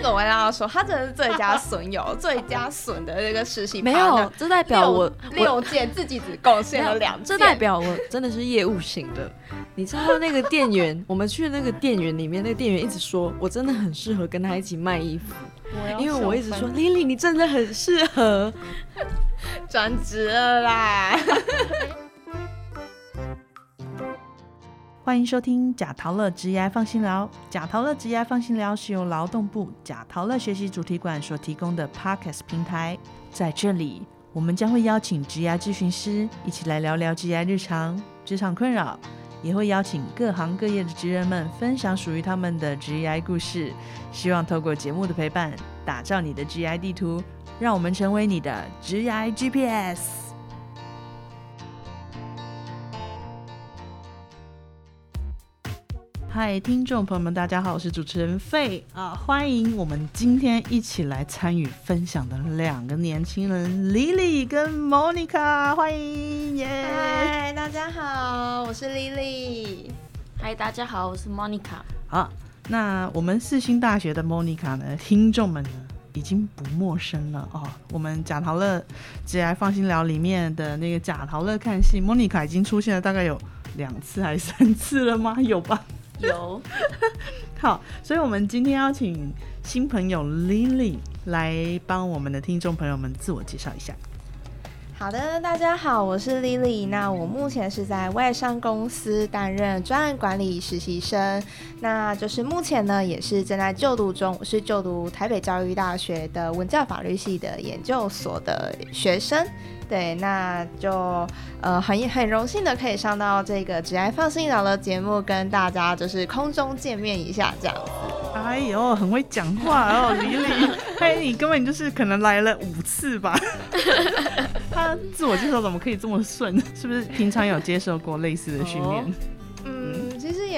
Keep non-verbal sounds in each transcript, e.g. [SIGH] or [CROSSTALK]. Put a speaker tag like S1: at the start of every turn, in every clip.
S1: 个我要说，他真的是最佳损友，最佳损的那个实习。
S2: 没有，这代表我
S1: 六件自己只贡献了两件，
S2: 这代表我真的是业务型的。你知道那个店员，我们去那个店员里面，那个店员一直说我真的很适合跟他一起卖衣服，因为我一直说 Lily 你真的很适合，[LAUGHS]
S1: 转职了啦。[LAUGHS] [LAUGHS]
S3: 欢迎收听贾陶乐职业放心聊。贾陶乐职业放心聊是由劳动部贾陶乐学习主题馆所提供的 Podcast 平台。在这里，我们将会邀请职业咨询师一起来聊聊职业日常、职场困扰，也会邀请各行各业的职人们分享属于他们的职业故事。希望透过节目的陪伴，打造你的职业地图，让我们成为你的职业 GPS。嗨，听众朋友们，大家好，我是主持人费啊，欢迎我们今天一起来参与分享的两个年轻人，Lily 跟 Monica，欢迎耶！
S1: 嗨，大家好，我是 Lily。
S2: 嗨，大家好，我是 Monica。
S3: 好，那我们四星大学的 Monica 呢，听众们呢已经不陌生了哦。我们贾陶乐节来放心聊里面的那个贾陶乐看戏，Monica 已经出现了大概有两次还是三次了吗？有吧？
S2: 有，[LAUGHS]
S3: 好，所以我们今天邀请新朋友 Lily 来帮我们的听众朋友们自我介绍一下。
S1: 好的，大家好，我是 Lily。那我目前是在外商公司担任专案管理实习生，那就是目前呢也是正在就读中，我是就读台北教育大学的文教法律系的研究所的学生。对，那就呃很很荣幸的可以上到这个只爱放心聊的节目，跟大家就是空中见面一下这样子。
S3: 哎呦，很会讲话哦，[LAUGHS] 李李，嘿，你根本就是可能来了五次吧？[LAUGHS] 他自我介绍怎么可以这么顺？是不是平常有接受过类似的训练？
S1: 其实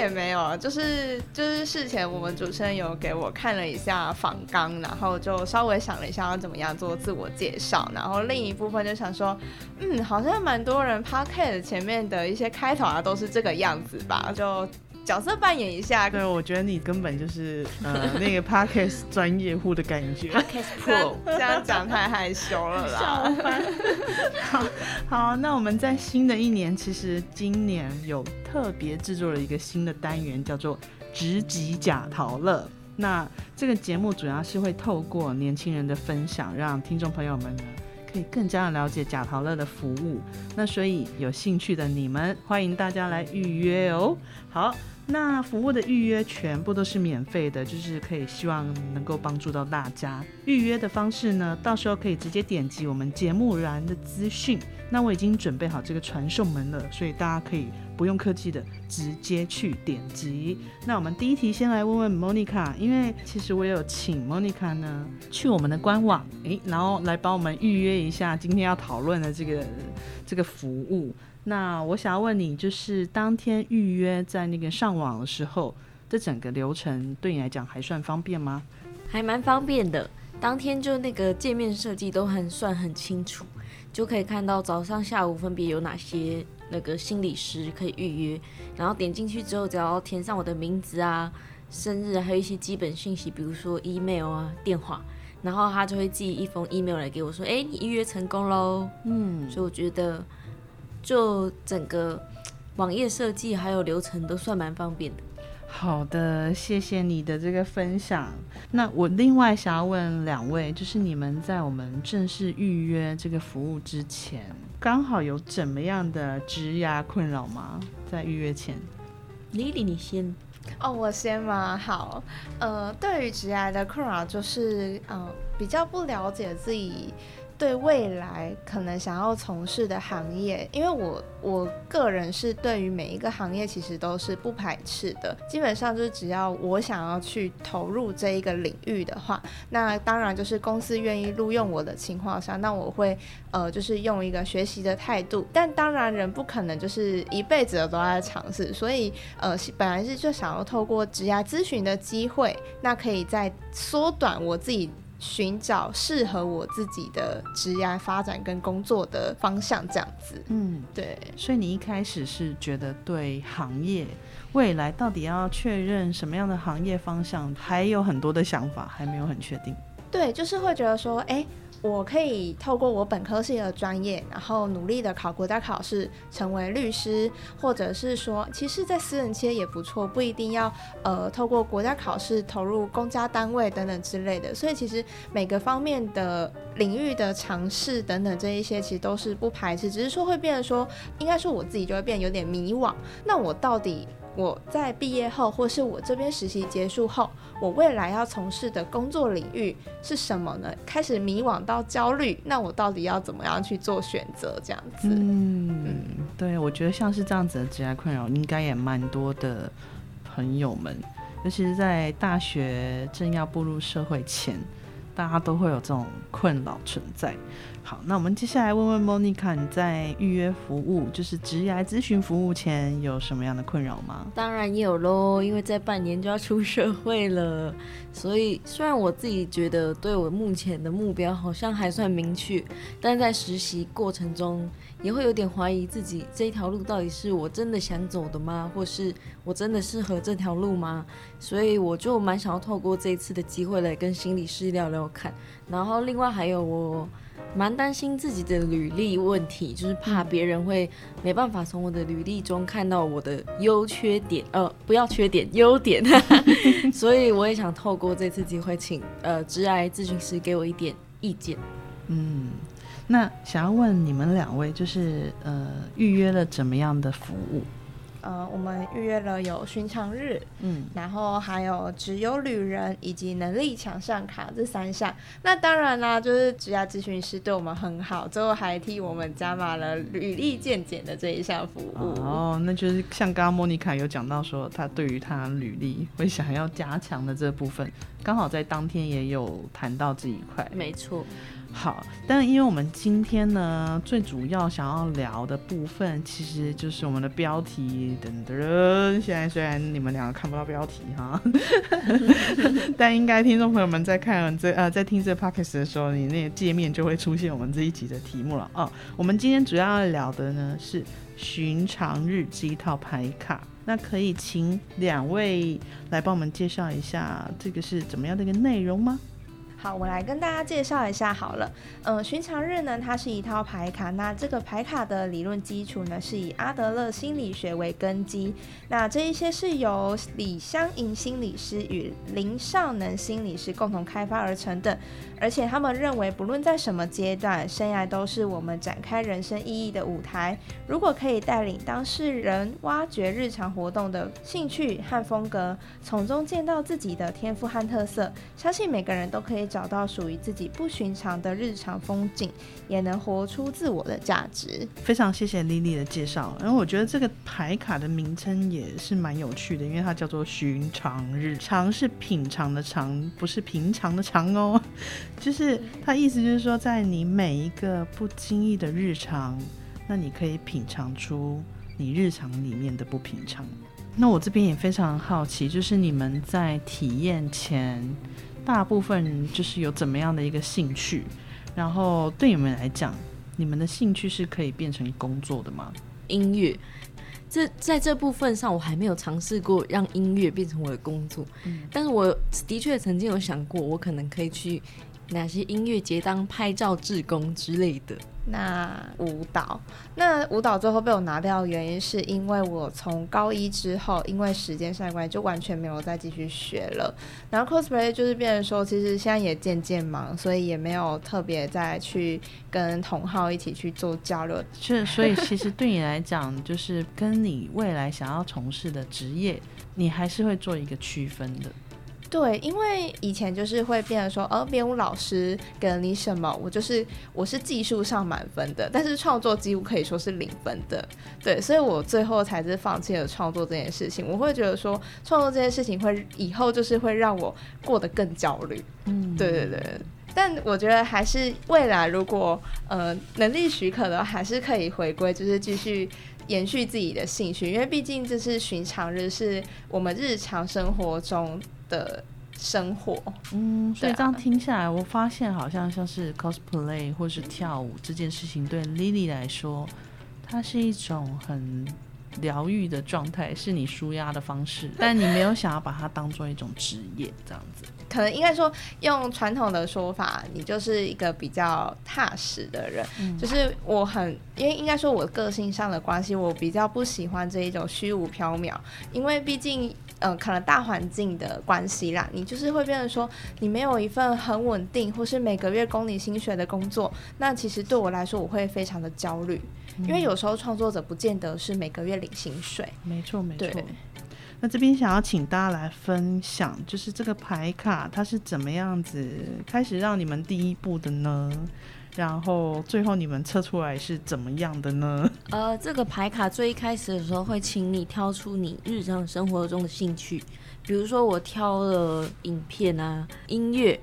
S1: 也没有，就是就是事前我们主持人有给我看了一下访纲，然后就稍微想了一下要怎么样做自我介绍，然后另一部分就想说，嗯，好像蛮多人 p o c a s t 前面的一些开头啊都是这个样子吧，就。角色扮演一下，
S3: 对，我觉得你根本就是呃 [LAUGHS] 那个 podcast 专业户的感觉
S2: ，podcast pro，[LAUGHS]
S1: 这样讲太害羞了啦。[LAUGHS]
S3: 好，好，那我们在新的一年，其实今年有特别制作了一个新的单元，叫做“直击假陶乐”。那这个节目主要是会透过年轻人的分享，让听众朋友们呢可以更加的了解假陶乐的服务。那所以有兴趣的你们，欢迎大家来预约哦。好。那服务的预约全部都是免费的，就是可以希望能够帮助到大家。预约的方式呢，到时候可以直接点击我们节目栏的资讯。那我已经准备好这个传送门了，所以大家可以不用客气的直接去点击。那我们第一题先来问问 Monica，因为其实我有请 Monica 呢去我们的官网，诶，然后来帮我们预约一下今天要讨论的这个这个服务。那我想要问你，就是当天预约在那个上网的时候，这整个流程对你来讲还算方便吗？
S2: 还蛮方便的，当天就那个界面设计都很算很清楚，就可以看到早上、下午分别有哪些那个心理师可以预约，然后点进去之后，只要填上我的名字啊、生日，还有一些基本信息，比如说 email 啊、电话，然后他就会寄一封 email 来给我说：“哎，你预约成功喽。”嗯，所以我觉得。就整个网页设计还有流程都算蛮方便的。
S3: 好的，谢谢你的这个分享。那我另外想要问两位，就是你们在我们正式预约这个服务之前，刚好有怎么样的职涯困扰吗？在预约前
S2: ，Lily 你先。
S1: 哦，我先吗？好，呃，对于职涯的困扰，就是嗯，比较不了解自己。对未来可能想要从事的行业，因为我我个人是对于每一个行业其实都是不排斥的，基本上就是只要我想要去投入这一个领域的话，那当然就是公司愿意录用我的情况下，那我会呃就是用一个学习的态度，但当然人不可能就是一辈子都在尝试，所以呃本来是就想要透过职涯咨询的机会，那可以再缩短我自己。寻找适合我自己的职业发展跟工作的方向，这样子。
S3: 嗯，
S1: 对，
S3: 所以你一开始是觉得对行业未来到底要确认什么样的行业方向，还有很多的想法，还没有很确定。
S1: 对，就是会觉得说，哎。我可以透过我本科系的专业，然后努力的考国家考试，成为律师，或者是说，其实，在私人企业也不错，不一定要呃透过国家考试投入公家单位等等之类的。所以，其实每个方面的领域的尝试等等这一些，其实都是不排斥，只是说会变得说，应该说我自己就会变有点迷惘。那我到底？我在毕业后，或是我这边实习结束后，我未来要从事的工作领域是什么呢？开始迷惘到焦虑，那我到底要怎么样去做选择？这样子。
S3: 嗯，对，我觉得像是这样子的职业困扰，应该也蛮多的朋友们，尤其是在大学正要步入社会前，大家都会有这种困扰存在。好，那我们接下来问问 Monica，你在预约服务，就是职业咨询服务前有什么样的困扰吗？
S2: 当然有喽，因为在半年就要出社会了，所以虽然我自己觉得对我目前的目标好像还算明确，但在实习过程中也会有点怀疑自己这条路到底是我真的想走的吗？或是我真的适合这条路吗？所以我就蛮想要透过这一次的机会来跟心理师聊聊看，然后另外还有我。蛮担心自己的履历问题，就是怕别人会没办法从我的履历中看到我的优缺点，呃，不要缺点，优点。[LAUGHS] 所以我也想透过这次机会，请呃，直癌咨询师给我一点意见。
S3: 嗯，那想要问你们两位，就是呃，预约了怎么样的服务？
S1: 呃，我们预约了有寻常日，嗯，然后还有只有旅人以及能力强上卡这三项。那当然啦，就是职业咨询师对我们很好，最后还替我们加码了履历鉴检的这一项服务。
S3: 哦，那就是像刚刚莫妮卡有讲到说，他对于他履历会想要加强的这部分，刚好在当天也有谈到这一块。
S2: 没错。
S3: 好，但因为我们今天呢，最主要想要聊的部分，其实就是我们的标题等等。现在虽然你们两个看不到标题哈，[LAUGHS] 但应该听众朋友们在看这呃在听这 podcast 的时候，你那个界面就会出现我们这一集的题目了哦。我们今天主要要聊的呢是寻常日记套牌卡，那可以请两位来帮我们介绍一下这个是怎么样的一个内容吗？
S1: 好，我来跟大家介绍一下好了。嗯，寻常日呢，它是一套牌卡。那这个牌卡的理论基础呢，是以阿德勒心理学为根基。那这一些是由李香莹心理师与林尚能心理师共同开发而成的。而且他们认为，不论在什么阶段，生涯都是我们展开人生意义的舞台。如果可以带领当事人挖掘日常活动的兴趣和风格，从中见到自己的天赋和特色，相信每个人都可以找到属于自己不寻常的日常风景，也能活出自我的价值。
S3: 非常谢谢 Lily 的介绍。然后我觉得这个牌卡的名称也是蛮有趣的，因为它叫做“寻常日”，常是品尝的尝，不是平常的常哦。[LAUGHS] 就是它意思就是说，在你每一个不经意的日常，那你可以品尝出你日常里面的不平常。那我这边也非常好奇，就是你们在体验前，大部分就是有怎么样的一个兴趣？然后对你们来讲，你们的兴趣是可以变成工作的吗？
S2: 音乐，这在这部分上，我还没有尝试过让音乐变成我的工作。嗯，但是我的确曾经有想过，我可能可以去。哪些音乐节当拍照志工之类的？
S1: 那舞蹈，那舞蹈最后被我拿掉的原因，是因为我从高一之后，因为时间上的关系，就完全没有再继续学了。然后 cosplay 就是变成说，其实现在也渐渐忙，所以也没有特别再去跟同好一起去做交流。
S3: 是，所以其实对你来讲，就是跟你未来想要从事的职业，你还是会做一个区分的。
S1: 对，因为以前就是会变成说，呃，编舞老师给了你什么，我就是我是技术上满分的，但是创作几乎可以说是零分的。对，所以我最后才是放弃了创作这件事情。我会觉得说，创作这件事情会以后就是会让我过得更焦虑。嗯，对对对。但我觉得还是未来如果呃能力许可的话，还是可以回归，就是继续延续自己的兴趣，因为毕竟这是寻常日，是我们日常生活中。的生活。
S3: 嗯，所以这样听下来，我发现好像像是 cosplay 或是跳舞这件事情，对 Lily 来说，它是一种很疗愈的状态，是你舒压的方式，[LAUGHS] 但你没有想要把它当做一种职业这样子。
S1: 可能应该说，用传统的说法，你就是一个比较踏实的人。就是我很，因为应该说我个性上的关系，我比较不喜欢这一种虚无缥缈，因为毕竟。呃，可能大环境的关系啦，你就是会变成说，你没有一份很稳定，或是每个月供你薪水的工作，那其实对我来说，我会非常的焦虑，因为有时候创作者不见得是每个月领薪水。
S3: 没错，没错。那这边想要请大家来分享，就是这个牌卡它是怎么样子开始让你们第一步的呢？然后最后你们测出来是怎么样的呢？
S2: 呃，这个牌卡最一开始的时候会请你挑出你日常生活中的兴趣，比如说我挑了影片啊、音乐，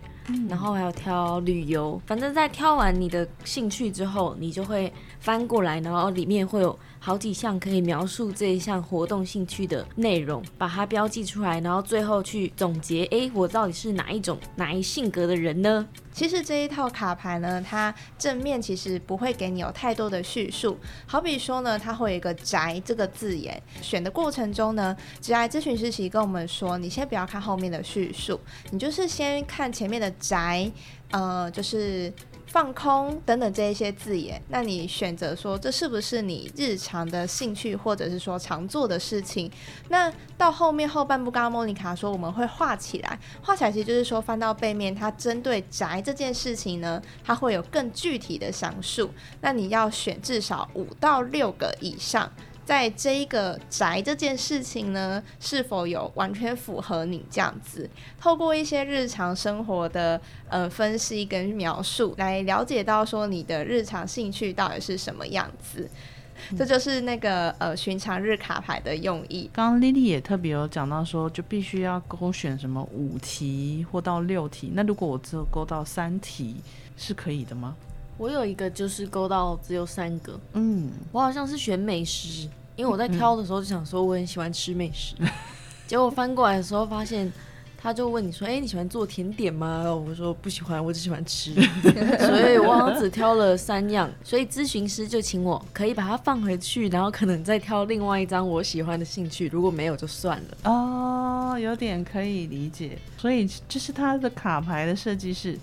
S2: 然后还有挑旅游。反正，在挑完你的兴趣之后，你就会翻过来，然后里面会有好几项可以描述这一项活动兴趣的内容，把它标记出来，然后最后去总结，诶，我到底是哪一种、哪一性格的人呢？
S1: 其实这一套卡牌呢，它正面其实不会给你有太多的叙述。好比说呢，它会有一个“宅”这个字眼，选的过程中呢，职涯咨询师其实跟我们说，你先不要看后面的叙述，你就是先看前面的“宅”，呃，就是。放空等等这一些字眼，那你选择说这是不是你日常的兴趣，或者是说常做的事情？那到后面后半部，刚刚莫妮卡说我们会画起来，画起来其实就是说翻到背面，它针对宅这件事情呢，它会有更具体的详述。那你要选至少五到六个以上。在这一个宅这件事情呢，是否有完全符合你这样子？透过一些日常生活的呃分析跟描述，来了解到说你的日常兴趣到底是什么样子。这就是那个呃寻常日卡牌的用意。
S3: 刚刚 Lily 也特别有讲到说，就必须要勾选什么五题或到六题。那如果我只有勾到三题，是可以的吗？
S2: 我有一个就是勾到只有三个，
S3: 嗯，
S2: 我好像是选美食，因为我在挑的时候就想说我很喜欢吃美食，[LAUGHS] 结果翻过来的时候发现，他就问你说：“哎、你喜欢做甜点吗？”我说不喜欢，我只喜欢吃，[LAUGHS] 所以我好像只挑了三样，所以咨询师就请我可以把它放回去，然后可能再挑另外一张我喜欢的兴趣，如果没有就算了。
S3: 哦，有点可以理解。所以这是他的卡牌的设计是，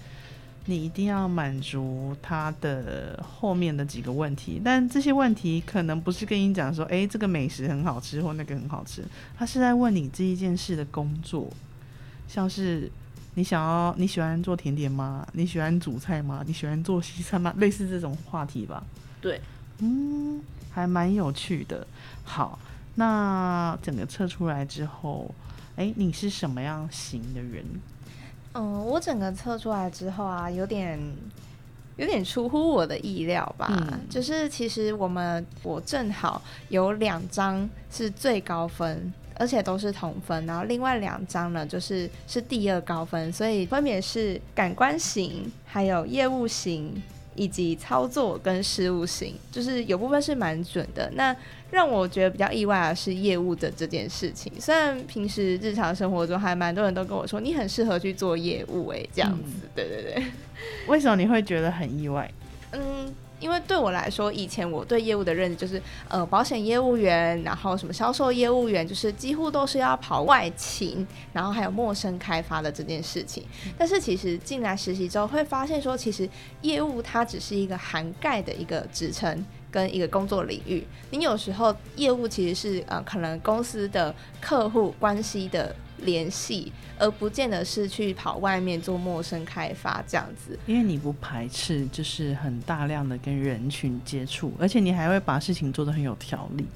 S3: 你一定要满足他的后面的几个问题，但这些问题可能不是跟你讲说，诶，这个美食很好吃或那个很好吃，他是在问你这一件事的工作，像是。你想要你喜欢做甜点吗？你喜欢煮菜吗？你喜欢做西餐吗？类似这种话题吧。
S2: 对，
S3: 嗯，还蛮有趣的。好，那整个测出来之后，哎，你是什么样型的人？
S1: 嗯，我整个测出来之后啊，有点有点出乎我的意料吧。
S3: 嗯
S1: 就是其实我们我正好有两张是最高分，而且都是同分，然后另外两张呢就是是第二高分，所以分别是感官型、还有业务型。以及操作跟失误型，就是有部分是蛮准的。那让我觉得比较意外的是业务的这件事情。虽然平时日常生活中还蛮多人都跟我说你很适合去做业务、欸，这样子。对对对。
S3: 为什么你会觉得很意外？
S1: 嗯，因为对我来说，以前我对业务的认知就是，呃，保险业务员，然后什么销售业务员，就是几乎都是要跑外勤，然后还有陌生开发的这件事情。但是其实进来实习之后，会发现说，其实业务它只是一个涵盖的一个职称。跟一个工作领域，你有时候业务其实是呃，可能公司的客户关系的联系，而不见得是去跑外面做陌生开发这样子。
S3: 因为你不排斥，就是很大量的跟人群接触，而且你还会把事情做得很有条理。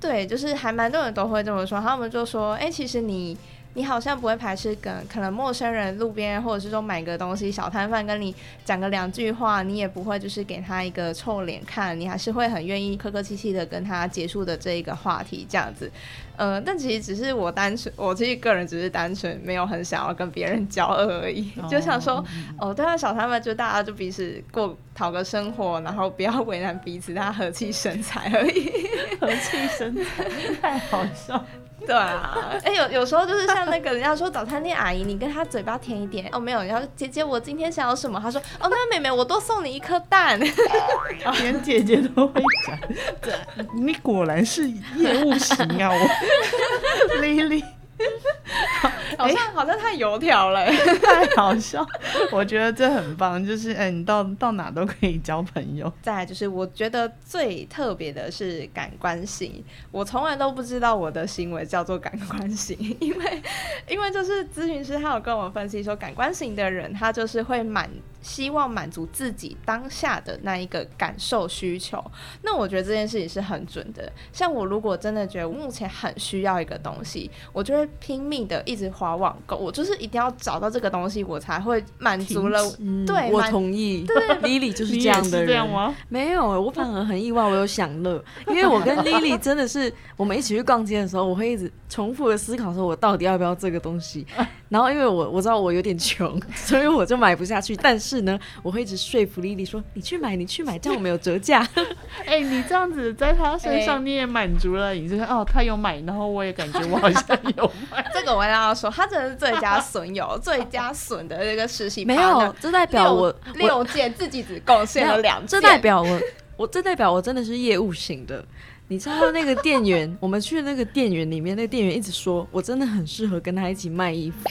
S1: 对，就是还蛮多人都会这么说，他们就说，哎、其实你你好像不会排斥跟可能陌生人路边或者是说买个东西小摊贩跟你讲个两句话，你也不会就是给他一个臭脸看，你还是会很愿意客客气气的跟他结束的这一个话题这样子。呃，但其实只是我单纯，我其实个人只是单纯没有很想要跟别人交恶而已，就想说，哦，对啊，小摊贩就大家就彼此过讨个生活，然后不要为难彼此，大家和气生财而已。[LAUGHS]
S3: 和气生财，太好笑。[LAUGHS]
S1: 对啊，哎、有有时候就是像那个人家说早餐店阿姨，你跟她嘴巴甜一点。哦，没有，然后姐姐我今天想要什么？她说哦，那妹妹我多送你一颗蛋。[LAUGHS]
S3: 连姐姐都会讲，[LAUGHS] 对，你果然是业务型啊，我。Lily [LAUGHS]
S1: 好像好像太油条了。[LAUGHS]
S3: 太好笑，我觉得这很棒，就是哎、你到到哪都可以交朋友。
S1: 再来就是，我觉得最特别的是感官型，我从来都不知道我的行为叫做感官型，因为因为就是咨询师他有跟我分析说，感官型的人他就是会满希望满足自己当下的那一个感受需求。那我觉得这件事情是很准的。像我如果真的觉得目前很需要一个东西，我就会拼命的一直划网购，我就是一定要找到这个东西，我才会满足了。对满
S2: 同意。[LAUGHS] Lily 就是这样的人。
S3: 吗？
S2: 没有，我反而很意外，我有享乐，[LAUGHS] 因为我跟 Lily 真的是，我们一起去逛街的时候，我会一直重复的思考说，我到底要不要这个东西。然后因为我我知道我有点穷，[LAUGHS] 所以我就买不下去。但是呢，我会一直说服 Lily 说，你去买，你去买，这样我们有折价。[LAUGHS]
S3: 哎、你这样子在他身上，你也满足了，你就是哦，他有买，然后我也感觉我好像有买。[LAUGHS]
S1: 这个我要要说，他真的是最佳损友、最佳损的那个实习
S2: 没有，这代表我我
S1: 六件自己只贡献了两
S2: 这
S1: 件，
S2: 代表我，我这代表我真的是业务型的。你知道那个店员，我们去那个店员里面，那个店员一直说我真的很适合跟他一起卖衣服，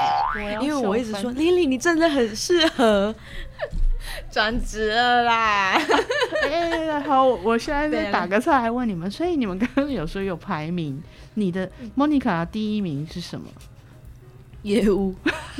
S2: 因为我一直说 Lily 你真的很适合。[LAUGHS]
S1: 转职了啦。
S3: 哎、好，我现在在打个岔来问你们，所以你们刚刚有说有排名，你的 Monica 第一名是什么？
S2: 业务，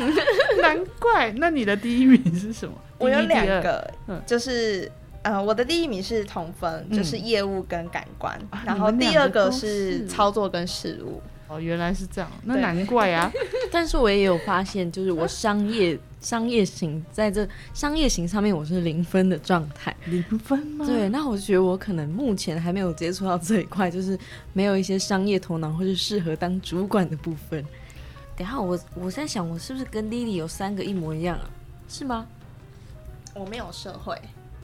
S2: [LAUGHS]
S3: 难怪，那你的第一名是什么？
S1: 我有两个
S3: 嗯，
S1: 就是。呃，我的第一名是同分，
S3: 嗯
S1: 就是业务跟感官，
S3: 啊
S1: 然后第二个是
S3: 是
S1: 操作跟事务。
S3: 哦，原来是这样，那难怪啊。[LAUGHS]
S2: 但是我也有发现，就是我商业商业型在这商业型上面我是零分的状态。
S3: 零分吗？
S2: 对，，那我觉得我可能目前还没有接触到这一块，就是没有一些商业头脑或是适合当主管的部分。等一下我我在想，我是不是跟 Lily 有三个一模一样啊？是吗？
S1: 我没有社会，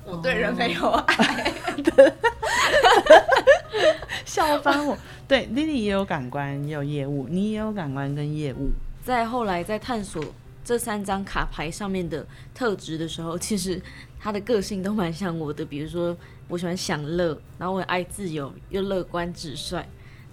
S1: 我对人没有爱。[LAUGHS]
S3: 笑翻我。对，Lily 也有感官，也有业务，你也有感官跟业务。
S2: 在后来在探索这三张卡牌上面的特质的时候，其实他的个性都蛮像我的。比如说，我喜欢享乐，然后我爱自由，又乐观直率。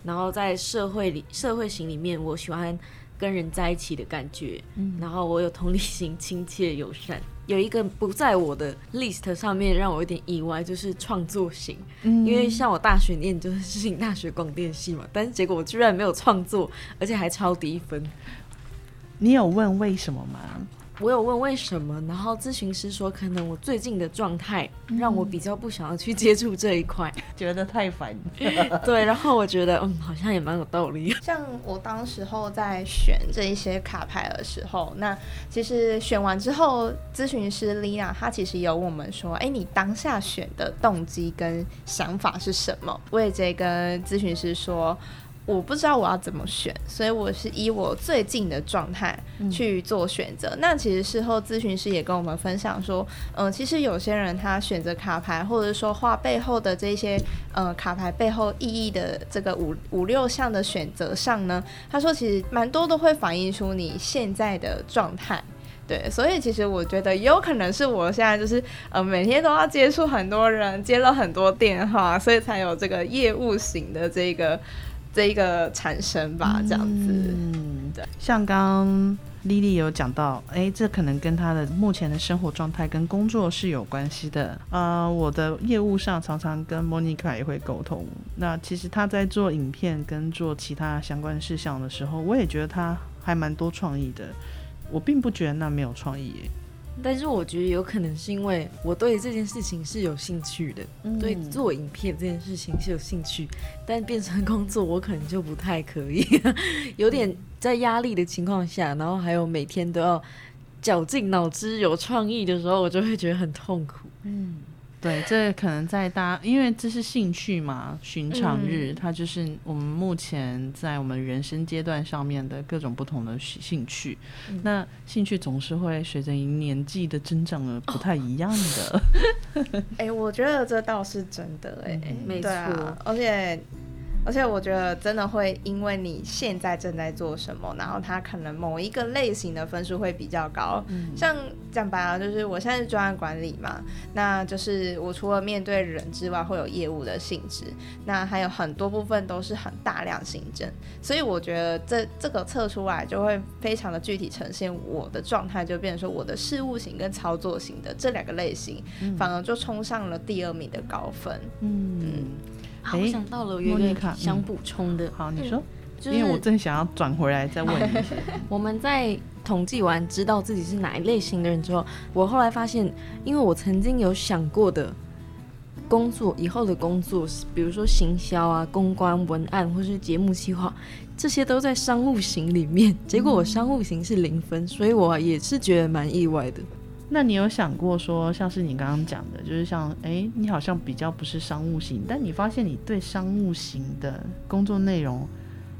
S2: 然后在社会里，社会型里面，我喜欢跟人在一起的感觉。然后我有同理心，亲切友善。有一个不在我的 list 上面，让我有点意外，就是创作型。
S3: 嗯
S2: 因为像我大学念就是世 [LAUGHS] 新大学广电系嘛，但是结果我居然没有创作，而且还超低分。
S3: 你有问为什么吗？
S2: 我有问为什么，然后咨询师说，可能我最近的状态让我比较不想要去接触这一块。[LAUGHS]
S3: 觉得太烦。[LAUGHS]
S2: 对，然后我觉得，嗯，好像也蛮有道理。[LAUGHS]
S1: 像我当时候在选这一些卡牌的时候，那其实选完之后，咨询师 Lina 她其实有问我们说，哎，你当下选的动机跟想法是什么？我也直接跟咨询师说。我不知道我要怎么选，所以我是以我最近的状态去做选择。那其实事后咨询师也跟我们分享说，嗯、其实有些人他选择卡牌，或者说画背后的这些呃卡牌背后意义的这个五五六项的选择上呢，他说其实蛮多都会反映出你现在的状态。对，所以其实我觉得也有可能是我现在就是呃每天都要接触很多人，接了很多电话，所以才有这个业务型的这个这一个产生吧，这样子。
S3: 嗯，对像刚刚 Lily 有讲到，哎，这可能跟她的目前的生活状态跟工作是有关系的。呃，我的业务上常常跟 Monica 也会沟通。那其实她在做影片跟做其他相关事项的时候，我也觉得她还蛮多创意的。我并不觉得那没有创意耶。
S2: 但是我觉得有可能是因为我对这件事情是有兴趣的，对做影片这件事情是有兴趣，但变成工作我可能就不太可以，[LAUGHS] 有点在压力的情况下，然后还有每天都要绞尽脑汁有创意的时候，我就会觉得很痛苦。
S3: 对，这可能在大家，因为这是兴趣嘛，寻常日，
S2: 嗯
S3: 它就是我们目前在我们人生阶段上面的各种不同的兴兴趣。
S2: 嗯
S3: 那兴趣总是会随着你年纪的增长而不太一样的。[LAUGHS]
S1: 哎、我觉得这倒是真的哎、
S2: 没错，
S1: 而且而且我觉得真的会因为你现在正在做什么，然后它可能某一个类型的分数会比较高。像讲白了，就是我现在是专案管理嘛，那就是我除了面对人之外，会有业务的性质，那还有很多部分都是很大量行政，所以我觉得这这个测出来就会非常的具体呈现我的状态，就变成说我的事务型跟操作型的这两个类型，反而就冲上了第二名的高分。
S2: 嗯。好，我想到了，有一个想补充的。
S3: 好，你说，因为我正想要转回来再问你。[LAUGHS]
S2: 我们在统计完知道自己是哪一类型的人之后，我后来发现，因为我曾经有想过的工作，以后的工作，比如说行销啊、公关、文案或是节目计划，这些都在商务型里面。结果我商务型是零分，所以我也是觉得蛮意外的。
S3: 那你有想过说，像是你刚刚讲的，就是像，哎，你好像比较不是商务型，但你发现你对商务型的工作内容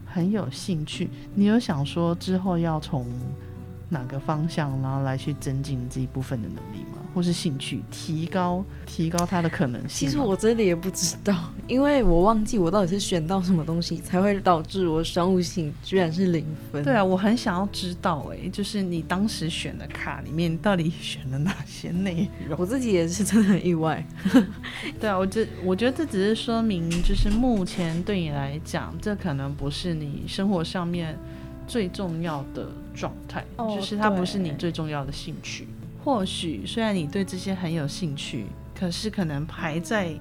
S3: 很有兴趣，你有想说之后要从哪个方向，然后来去增进这一部分的能力吗？或是兴趣提高提高它的可能性。
S2: 其实我真的也不知道，因为我忘记我到底是选到什么东西才会导致我商务性居然是零分。
S3: 对啊，我很想要知道，哎，就是你当时选的卡里面到底选了哪些内容？
S2: 我自己也是真的很意外。[LAUGHS]
S3: 对啊，我这我觉得这只是说明，就是目前对你来讲，这可能不是你生活上面最重要的状态，就是它不是你最重要的兴趣。或许虽然你对这些很有兴趣，可是可能排在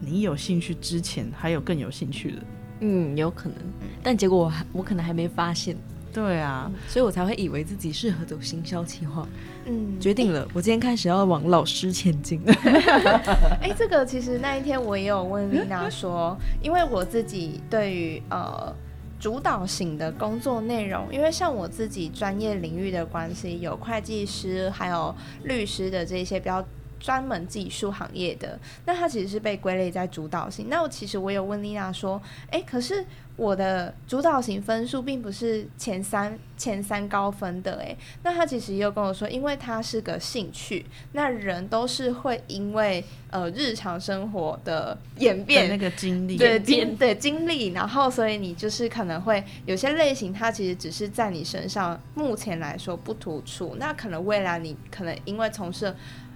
S3: 你有兴趣之前，还有更有兴趣的。
S2: 嗯，有可能。但结果我还我可能还没发现。
S3: 对啊，
S2: 所以我才会以为自己适合走行销企划。嗯，决定了，我今天开始要往老师前进。[LAUGHS]
S1: 哎，这个其实那一天我也有问 [LAUGHS] 丽娜说，因为我自己对于呃。主导型的工作内容，因为像我自己专业领域的关系，有会计师，还有律师的这些标专门技术行业的，那它其实是被归类在主导型。那我其实我有问丽娜说，诶，可是。我的主导型分数并不是前三前三高分的诶，那他其实又跟我说，因为他是个兴趣，那人都是会因为呃日常生活的演变
S3: 那个经历，
S1: 对经对经历，然后所以你就是可能会有些类型，它其实只是在你身上目前来说不突出，那可能未来你可能因为从事。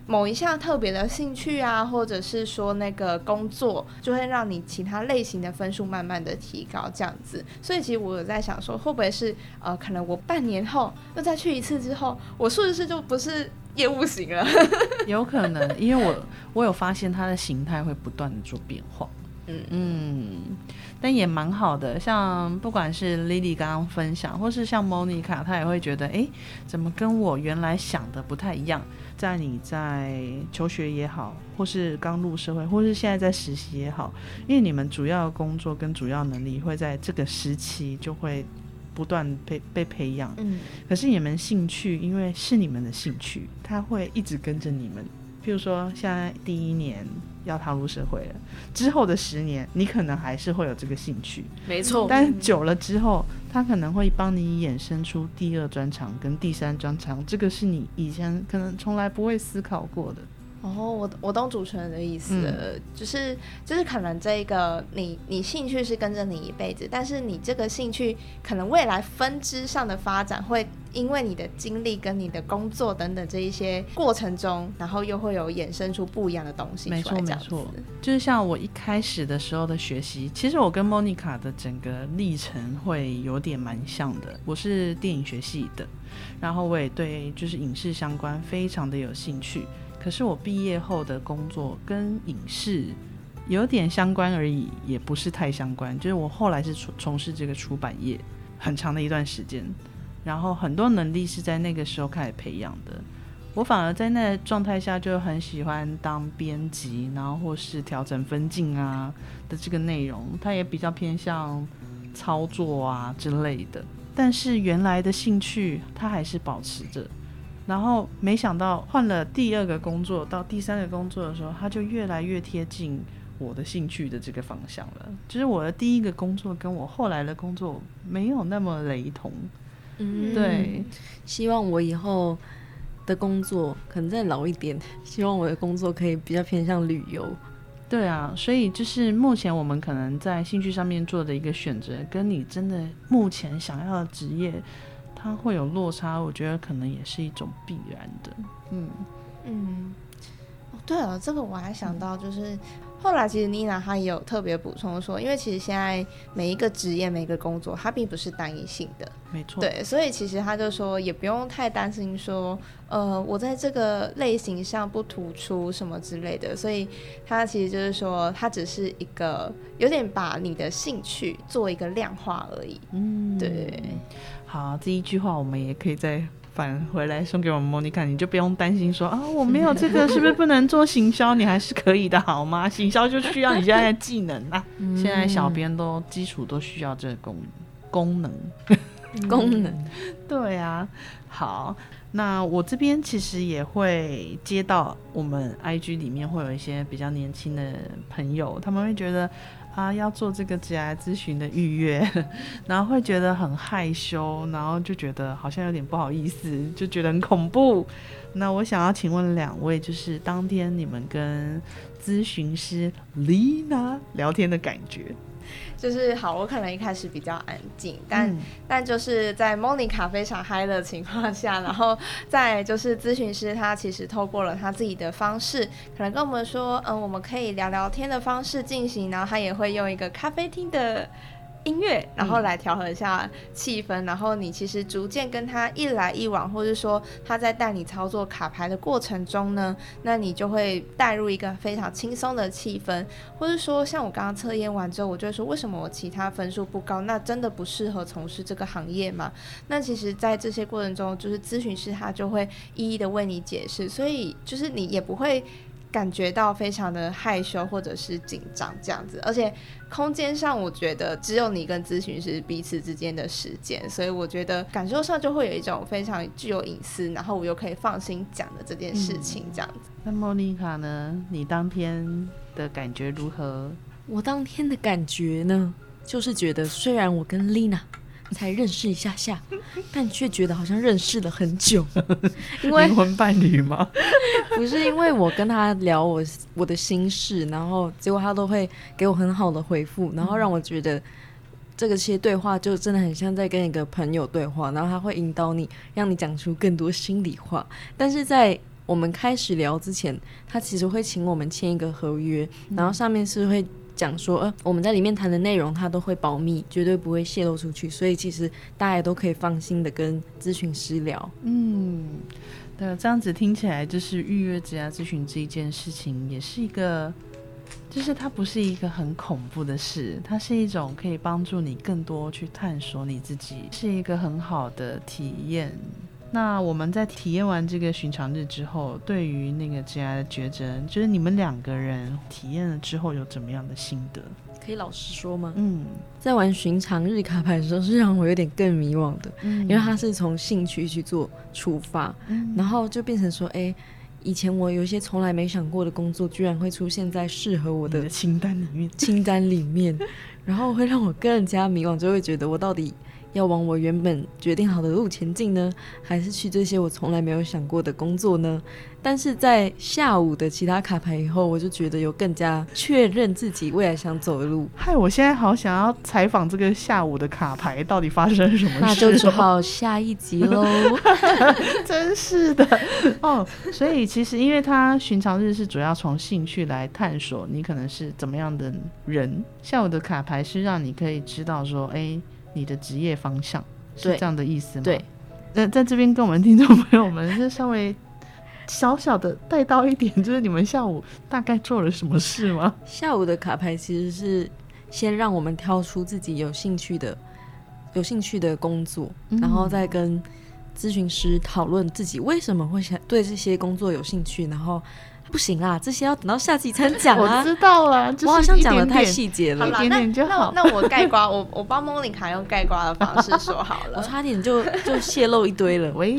S1: 某一项特别的兴趣啊，或者是说那个工作，就会让你其他类型的分数慢慢的提高，这样子。所以其实我有在想说，会不会是呃，可能我半年后又再去一次之后，我是不是就不是业务型了？[LAUGHS]
S3: 有可能，因为我我有发现它的形态会不断的做变化。嗯嗯，但也蛮好的。像不管是 Lily 刚刚分享，或是像 Monica，她也会觉得，哎，怎么跟我原来想的不太一样？在你在求学也好，或是刚入社会，或是现在在实习也好，因为你们主要工作跟主要能力会在这个时期就会不断被被培养。嗯，可是你们兴趣，因为是你们的兴趣，它会一直跟着你们。譬如说，现在第一年要踏入社会了，之后的十年，你可能还是会有这个兴趣。
S2: 没错，
S3: 但久了之后。他可能会帮你衍生出第二专长跟第三专长，这个是你以前可能从来不会思考过的。
S1: 哦，我我懂主持人的意思，就是就是可能这个你你兴趣是跟着你一辈子，但是你这个兴趣可能未来分支上的发展会因为你的经历跟你的工作等等这一些过程中，然后又会有衍生出不一样的东西。
S3: 没错没错，就是像我一开始的时候的学习，其实我跟莫妮卡的整个历程会有点蛮像的。我是电影学系的，然后我也对就是影视相关非常的有兴趣。可是我毕业后的工作跟影视有点相关而已，也不是太相关。就是我后来是从从事这个出版业很长的一段时间，然后很多能力是在那个时候开始培养的。我反而在那状态下就很喜欢当编辑，然后或是调整分镜啊的这个内容，它也比较偏向操作啊之类的。但是原来的兴趣它还是保持着。然后没想到换了第二个工作，到第三个工作的时候，他就越来越贴近我的兴趣的这个方向了。就是我的第一个工作跟我后来的工作没有那么雷同。嗯，对。
S2: 希望我以后的工作可能再老一点，希望我的工作可以比较偏向旅游。
S3: 对啊，所以就是目前我们可能在兴趣上面做的一个选择，跟你真的目前想要的职业，它会有落差，我觉得可能也是一种必然的。嗯
S1: 嗯，哦，对了，这个我还想到就是。后来其实妮娜她也有特别补充说，因为其实现在每一个职业、每一个工作，它并不是单一性的，
S3: 没错。
S1: 对，所以其实她就说，也不用太担心说，呃，我在这个类型上不突出什么之类的。所以她其实就是说，她只是一个有点把你的兴趣做一个量化而已。嗯，对。
S3: 好，这一句话我们也可以再。返回来送给我们莫妮卡，你就不用担心说啊，我没有这个是不是不能做行销？你还是可以的，好吗？行销就需要你现在的技能啊。现在小编都基础都需要这个功功能
S2: 功能。
S3: 对啊，好，那我这边其实也会接到我们 IG 里面会有一些比较年轻的朋友，他们会觉得。啊，要做这个职业咨询的预约，[LAUGHS] 然后会觉得很害羞，然后就觉得好像有点不好意思，就觉得很恐怖。那我想要请问两位，就是当天你们跟咨询师 Lina 聊天的感觉。
S1: 就是好，我可能一开始比较安静，但但就是在 Monica 非常嗨的情况下，然后在就是咨询师他其实透过了他自己的方式，可能跟我们说，嗯，我们可以聊聊天的方式进行，然后他也会用一个咖啡厅的。音乐，然后来调和一下气氛，然后你其实逐渐跟他一来一往，或者说他在带你操作卡牌的过程中呢，那你就会带入一个非常轻松的气氛，或者说像我刚刚测验完之后，我就说为什么我其他分数不高？那真的不适合从事这个行业吗？那其实，在这些过程中，就是咨询师他就会一一的为你解释，所以就是你也不会。感觉到非常的害羞或者是紧张这样子，而且空间上我觉得只有你跟咨询师彼此之间的时间，所以我觉得感受上就会有一种非常具有隐私，然后我又可以放心讲的这件事情这样子。
S3: 那莫妮卡呢？你当天的感觉如何？
S2: 我当天的感觉呢，就是觉得虽然我跟丽娜。才认识一下下，[LAUGHS] 但却觉得好像认识了很久。[LAUGHS]
S3: 因为灵魂伴侣吗？[LAUGHS]
S2: 不是，因为我跟他聊我我的心事，然后结果他都会给我很好的回复，然后让我觉得这个些对话就真的很像在跟一个朋友对话，然后他会引导你，让你讲出更多心里话。但是在我们开始聊之前，他其实会请我们签一个合约，然后上面是会。讲说，呃，我们在里面谈的内容，他都会保密，绝对不会泄露出去，所以其实大家都可以放心的跟咨询师聊。
S3: 嗯，对，这样子听起来就是预约职业咨询这一件事情，也是一个，就是它不是一个很恐怖的事，它是一种可以帮助你更多去探索你自己，是一个很好的体验。那我们在体验完这个寻常日之后，对于那个 G I 的抉择，就是你们两个人体验了之后有怎么样的心得？
S2: 可以老实说吗？嗯，在玩寻常日卡牌的时候，是让我有点更迷惘的，因为它是从兴趣去做出发，然后就变成说，哎，以前我有一些从来没想过的工作，居然会出现在适合我的
S3: 清单里面，
S2: 清单里面，然后会让我更加迷惘，就会觉得我到底。要往我原本决定好的路前进呢，还是去这些我从来没有想过的工作呢？但是在下午的其他卡牌以后，我就觉得有更加确认自己未来想走的路。
S3: 嗨，我现在好想要采访这个下午的卡牌到底发生什么事，
S2: 那就只好下一集喽。[LAUGHS]
S3: 真是的哦，所以其实因为他寻常日是主要从兴趣来探索你可能是怎么样的人，下午的卡牌是让你可以知道说，哎。你的职业方向是这样的意思吗？
S2: 对，
S3: 那在这边跟我们听众朋友们，就稍微小小的带到一点，[LAUGHS] 就是你们下午大概做了什么事吗？
S2: 下午的卡牌其实是先让我们挑出自己有兴趣的、有兴趣的工作，然后再跟咨询师讨论自己为什么会想对这些工作有兴趣，然后。不行啊，这些要等到下季才讲
S3: 啊！我知道了，
S2: 我好像讲的太细节了，
S3: 一点点就好。
S1: 那我盖瓜，我我帮莫妮卡用盖瓜的方式说好了。[LAUGHS]
S2: 我差点就就泄露一堆了，[LAUGHS]
S3: 喂，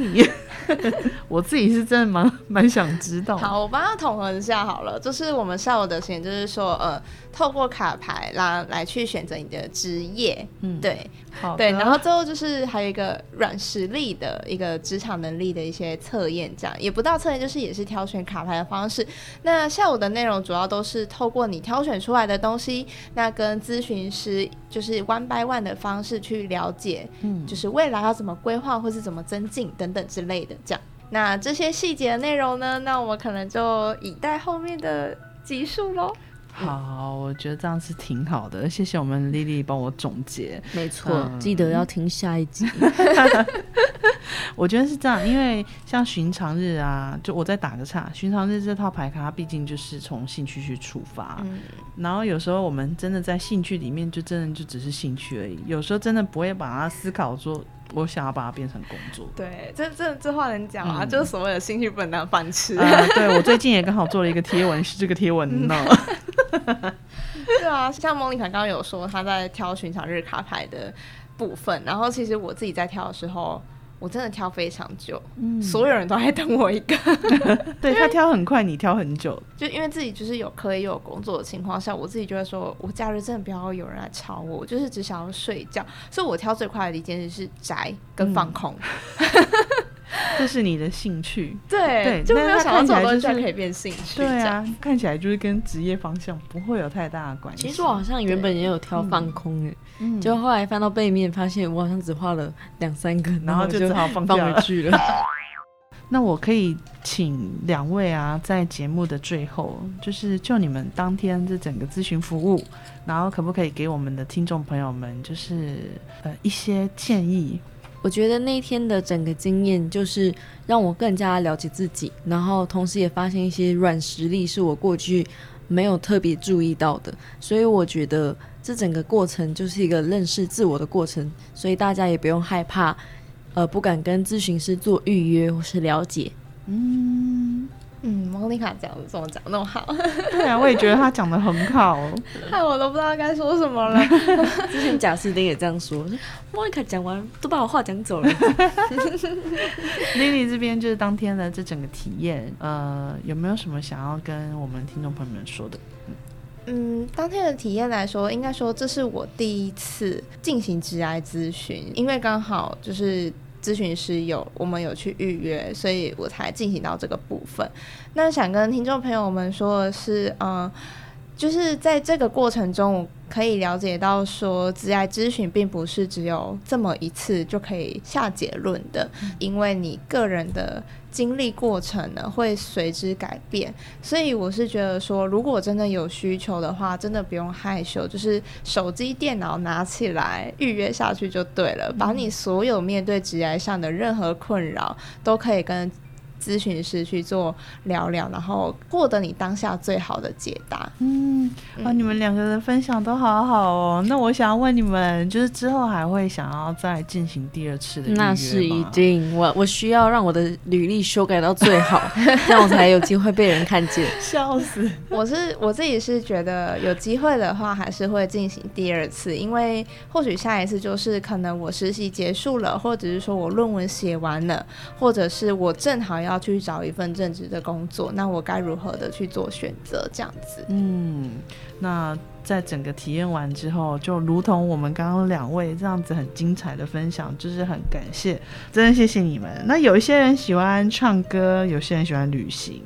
S3: [LAUGHS] 我自己是真的蛮蛮想知道。
S1: 好，我帮他统合一下好了。就是我们下午的行程，就是说，呃，透过卡牌啦来去选择你的职业，
S3: 嗯，
S1: 对
S3: 好，
S1: 对。然后最后就是还有一个软实力的一个职场能力的一些测验，这样也不到测验，就是也是挑选卡牌的方式。那下午的内容主要都是透过你挑选出来的东西，那跟咨询师就是 one by one 的方式去了解，
S3: 嗯，
S1: 就是未来要怎么规划或是怎么增进等等之类的，这样。那这些细节的内容呢？那我们可能就以待后面的集数喽。[LAUGHS]
S3: 好，我觉得这样是挺好的。谢谢我们丽丽帮我总结。
S2: 没错，
S3: 嗯
S2: 记得要听下一集。[LAUGHS]
S3: 我觉得是这样，因为像寻常日啊，就我再打个岔，寻常日这套牌卡，它毕竟就是从兴趣去出发，
S1: 嗯，
S3: 然后有时候我们真的在兴趣里面，就真的就只是兴趣而已，有时候真的不会把它思考说，我想要把它变成工作。
S1: 对，这这这话能讲啊，
S3: 嗯
S1: 就是所谓的兴趣不能当饭吃。
S3: 啊、对我最近也刚好做了一个贴文，是这个贴文呢。[LAUGHS] [LAUGHS]
S1: 对啊，像莫妮卡刚刚有说她在挑寻常日卡牌的部分，然后其实我自己在挑的时候，我真的挑非常久，
S3: 嗯，
S1: 所有人都在等我一个。[LAUGHS]
S3: 对他挑很快，你挑很久。
S1: 就因为自己就是有课业又有工作的情况下，我自己就会说，我假日真的不要有人来吵我，我就是只想要睡觉。所以我挑最快的一件事是宅跟放空。[LAUGHS] [LAUGHS]
S3: 这是你的兴趣。
S1: 对
S3: 对
S1: 就没有想到这种
S3: 看起来就是
S1: 东西可以变兴趣。
S3: 对，啊，看起来就是跟职业方向不会有太大的关系。
S2: 其实我好像原本也有挑放空诶，
S3: 嗯
S2: 就后来翻到背面，发现我好像只画了两三个，
S3: 然后就只好放
S2: 放回。去了。[LAUGHS]
S3: 那我可以请两位啊，在节目的最后，就是就你们当天这整个咨询服务，然后可不可以给我们的听众朋友们，就是呃一些建议？
S2: 我觉得那天的整个经验就是让我更加了解自己，然后同时也发现一些软实力是我过去没有特别注意到的，所以我觉得这整个过程就是一个认识自我的过程，所以大家也不用害怕，呃，不敢跟咨询师做预约或是了解。
S3: 嗯，
S1: 嗯，莫妮卡讲的怎么讲那么好，
S3: 对啊，我也觉得他讲的很好。[LAUGHS]
S1: 害我都不知道该说什么了。[LAUGHS]
S2: 之前贾斯汀也这样说，莫妮卡讲完都把我话讲走了。[LAUGHS]
S3: Lily 这边就是当天的这整个体验，呃，有没有什么想要跟我们听众朋友们说的？
S1: 嗯，当天的体验来说，应该说这是我第一次进行职癌咨询，因为刚好就是咨询师有我们有去预约，所以我才进行到这个部分。那想跟听众朋友们说的是，嗯、就是在这个过程中，我可以了解到说，职业咨询并不是只有这么一次就可以下结论的，因为你个人的经历过程呢会随之改变。所以我是觉得说，如果真的有需求的话，真的不用害羞，就是手机、电脑拿起来预约下去就对了，把你所有面对职业上的任何困扰都可以跟。咨询师去做聊聊，然后获得你当下最好的解答。
S3: 嗯，啊，你们两个人分享都好好哦。那我想要问你们，就是之后还会想要再进行第二次的
S2: 那是一定，我我需要让我的履历修改到最好，[LAUGHS] 这样我才有机会被人看见。
S3: 笑死。
S1: 我是我自己是觉得有机会的话，还是会进行第二次，因为或许下一次就是可能我实习结束了，或者是说我论文写完了，或者是我正好要要去找一份正职的工作，那我该如何的去做选择？这样子。
S3: 嗯，那在整个体验完之后，就如同我们刚刚两位这样子很精彩的分享，就是很感谢，真的谢谢你们。那有一些人喜欢唱歌，有些人喜欢旅行，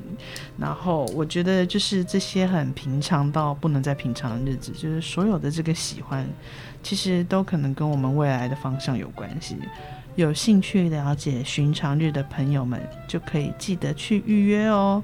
S3: 然后我觉得就是这些很平常到不能再平常的日子，就是所有的这个喜欢，其实都可能跟我们未来的方向有关系。有兴趣了解寻常日的朋友们，就可以记得去预约哦。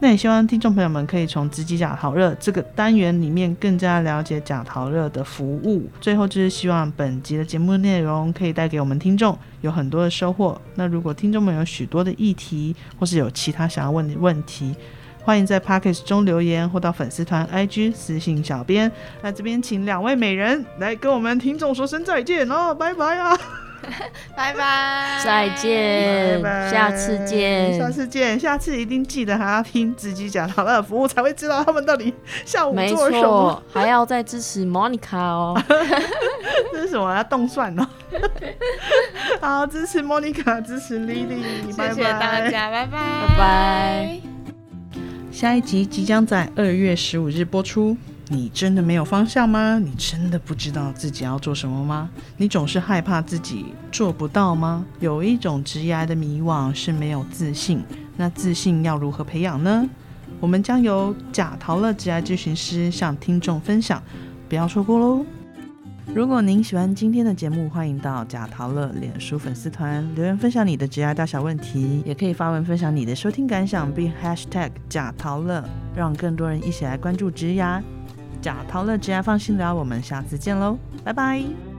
S3: 那也希望听众朋友们可以从直击假陶热这个单元里面更加了解假陶热的服务。最后就是希望本集的节目内容可以带给我们听众有很多的收获。那如果听众们有许多的议题，或是有其他想要问的问题，欢迎在 p o c k e t 中留言，或到粉丝团 IG 私信小编。那这边请两位美人来跟我们听众说声再见哦，拜拜啊！[LAUGHS]
S1: 拜拜，
S2: 再见，
S3: 拜拜
S2: 下次见，
S3: 下次见，下次一定记得还要听直击假陶乐的服务，才会知道他们到底下午
S2: 没
S3: 做了什么
S2: 错。，还要再支持 Monica 哦。[LAUGHS]
S3: 这是什么？要动算哦。[LAUGHS] 好，支持 Monica，支持 Lily，拜拜。
S1: 谢谢大家，拜拜，
S2: 拜拜。
S3: 下一集即将在二月十五日播出。你真的没有方向吗？你真的不知道自己要做什么吗？你总是害怕自己做不到吗？有一种职业的迷惘是没有自信，那自信要如何培养呢？我们将由贾陶乐职业咨询师向听众分享，不要错过喽！如果您喜欢今天的节目，欢迎到贾陶乐脸书粉丝团留言分享你的职涯大小问题，也可以发文分享你的收听感想，并 hashtag 贾陶乐，让更多人一起来关注职涯。假陶乐职涯放心聊，我们下次见喽，拜拜。